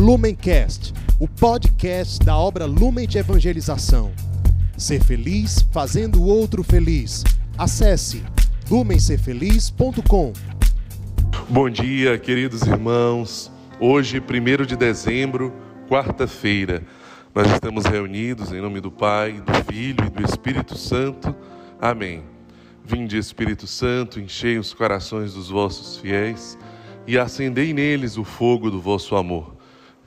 Lumencast, o podcast da obra Lumen de Evangelização. Ser feliz fazendo o outro feliz. Acesse lumencerfeliz.com. Bom dia, queridos irmãos. Hoje, 1 de dezembro, quarta-feira, nós estamos reunidos em nome do Pai, do Filho e do Espírito Santo. Amém. Vinde, Espírito Santo, enchei os corações dos vossos fiéis e acendei neles o fogo do vosso amor.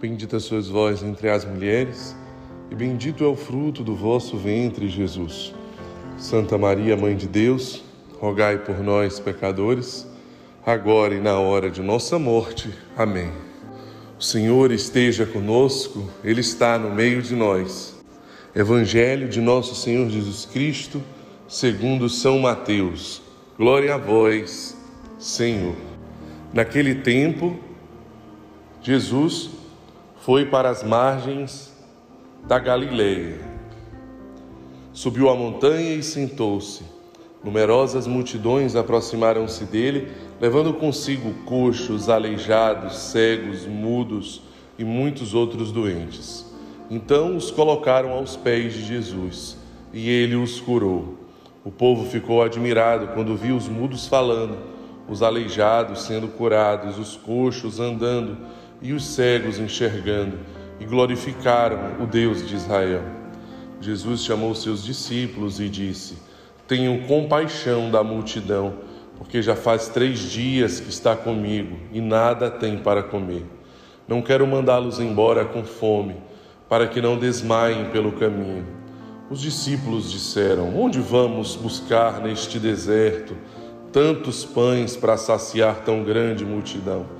Bendita sois vós entre as mulheres, e bendito é o fruto do vosso ventre, Jesus. Santa Maria, Mãe de Deus, rogai por nós, pecadores, agora e na hora de nossa morte. Amém. O Senhor esteja conosco, Ele está no meio de nós. Evangelho de nosso Senhor Jesus Cristo, segundo São Mateus. Glória a vós, Senhor. Naquele tempo, Jesus foi para as margens da Galileia. Subiu a montanha e sentou-se. Numerosas multidões aproximaram-se dele, levando consigo coxos, aleijados, cegos, mudos e muitos outros doentes. Então os colocaram aos pés de Jesus e ele os curou. O povo ficou admirado quando viu os mudos falando, os aleijados sendo curados, os coxos andando e os cegos enxergando, e glorificaram o Deus de Israel. Jesus chamou seus discípulos e disse: Tenham compaixão da multidão, porque já faz três dias que está comigo e nada tem para comer. Não quero mandá-los embora com fome, para que não desmaiem pelo caminho. Os discípulos disseram: Onde vamos buscar neste deserto tantos pães para saciar tão grande multidão?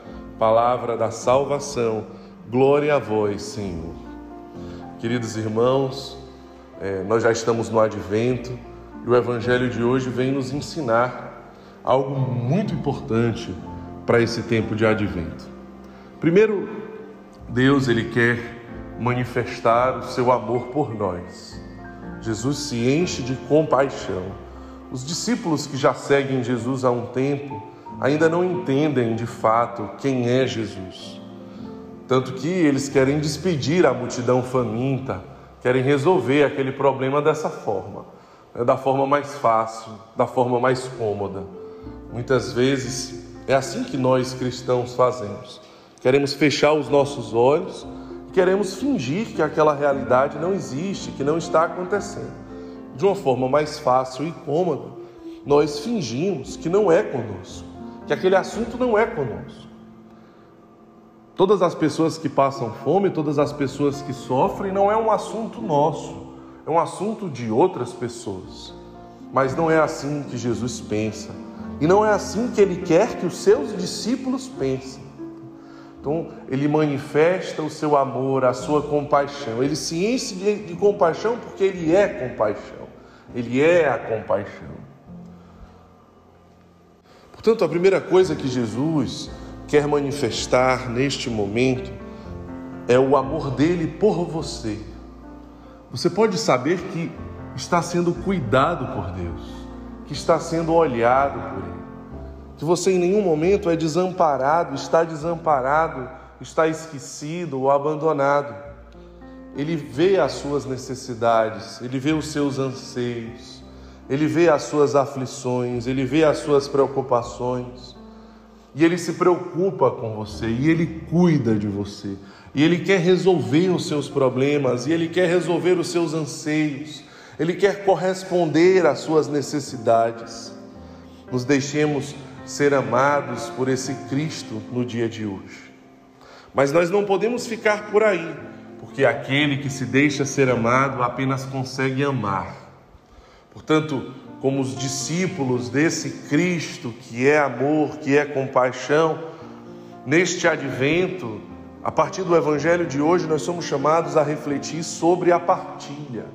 palavra da salvação. Glória a vós, Senhor. Queridos irmãos, é, nós já estamos no advento e o Evangelho de hoje vem nos ensinar algo muito importante para esse tempo de advento. Primeiro, Deus ele quer manifestar o seu amor por nós. Jesus se enche de compaixão. Os discípulos que já seguem Jesus há um tempo ainda não entendem de fato quem é Jesus. Tanto que eles querem despedir a multidão faminta, querem resolver aquele problema dessa forma, né, da forma mais fácil, da forma mais cômoda. Muitas vezes é assim que nós cristãos fazemos. Queremos fechar os nossos olhos e queremos fingir que aquela realidade não existe, que não está acontecendo. De uma forma mais fácil e cômoda, nós fingimos que não é conosco que aquele assunto não é conosco. Todas as pessoas que passam fome, todas as pessoas que sofrem, não é um assunto nosso, é um assunto de outras pessoas. Mas não é assim que Jesus pensa, e não é assim que ele quer que os seus discípulos pensem. Então, ele manifesta o seu amor, a sua compaixão. Ele se enche de, compaixão porque ele é compaixão. Ele é a compaixão. Portanto, a primeira coisa que Jesus quer manifestar neste momento é o amor dele por você. Você pode saber que está sendo cuidado por Deus, que está sendo olhado por Ele, que você em nenhum momento é desamparado, está desamparado, está esquecido ou abandonado. Ele vê as suas necessidades, ele vê os seus anseios, ele vê as suas aflições, ele vê as suas preocupações, e ele se preocupa com você, e ele cuida de você. E Ele quer resolver os seus problemas, e Ele quer resolver os seus anseios, Ele quer corresponder às suas necessidades. Nos deixemos ser amados por esse Cristo no dia de hoje. Mas nós não podemos ficar por aí, porque aquele que se deixa ser amado apenas consegue amar. Portanto, como os discípulos desse Cristo que é amor, que é compaixão, neste advento, a partir do evangelho de hoje, nós somos chamados a refletir sobre a partilha.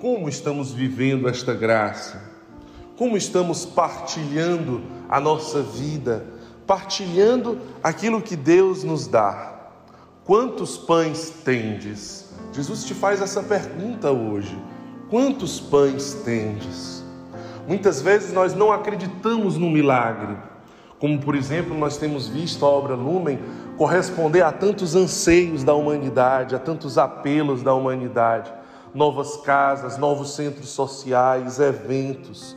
Como estamos vivendo esta graça? Como estamos partilhando a nossa vida, partilhando aquilo que Deus nos dá? Quantos pães tendes? Jesus te faz essa pergunta hoje. Quantos pães tendes? Muitas vezes nós não acreditamos no milagre, como por exemplo nós temos visto a obra Lumen corresponder a tantos anseios da humanidade, a tantos apelos da humanidade, novas casas, novos centros sociais, eventos,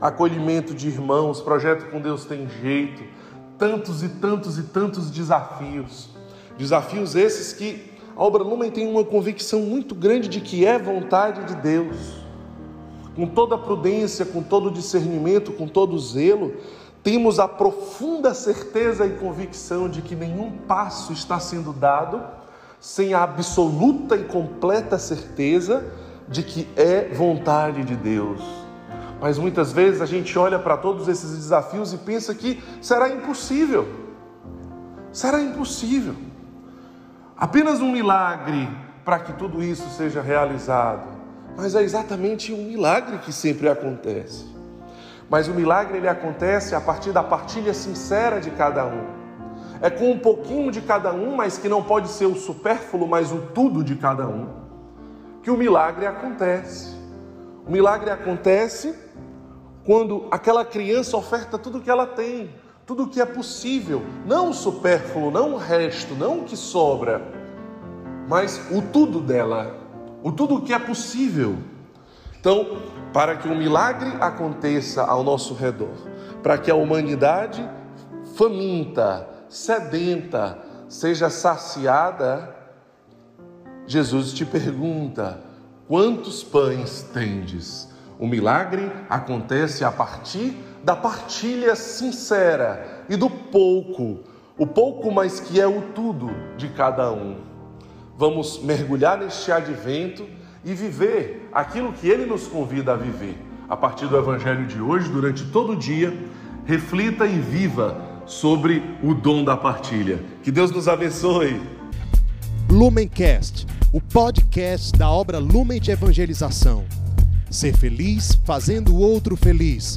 acolhimento de irmãos, projeto com Deus tem jeito, tantos e tantos e tantos desafios. Desafios esses que a obra Lumen tem uma convicção muito grande de que é vontade de Deus com toda prudência, com todo discernimento, com todo zelo, temos a profunda certeza e convicção de que nenhum passo está sendo dado sem a absoluta e completa certeza de que é vontade de Deus. Mas muitas vezes a gente olha para todos esses desafios e pensa que será impossível. Será impossível. Apenas um milagre para que tudo isso seja realizado. Mas é exatamente um milagre que sempre acontece. Mas o milagre ele acontece a partir da partilha sincera de cada um. É com um pouquinho de cada um, mas que não pode ser o supérfluo, mas o tudo de cada um, que o milagre acontece. O milagre acontece quando aquela criança oferta tudo que ela tem, tudo que é possível, não o supérfluo, não o resto, não o que sobra, mas o tudo dela, o tudo o que é possível. Então, para que um milagre aconteça ao nosso redor, para que a humanidade faminta, sedenta, seja saciada, Jesus te pergunta: quantos pães tendes? O milagre acontece a partir da partilha sincera e do pouco, o pouco, mas que é o tudo de cada um vamos mergulhar neste advento e viver aquilo que ele nos convida a viver. A partir do evangelho de hoje, durante todo o dia, reflita e viva sobre o dom da partilha. Que Deus nos abençoe. Lumencast, o podcast da obra Lumen de Evangelização. Ser feliz fazendo o outro feliz.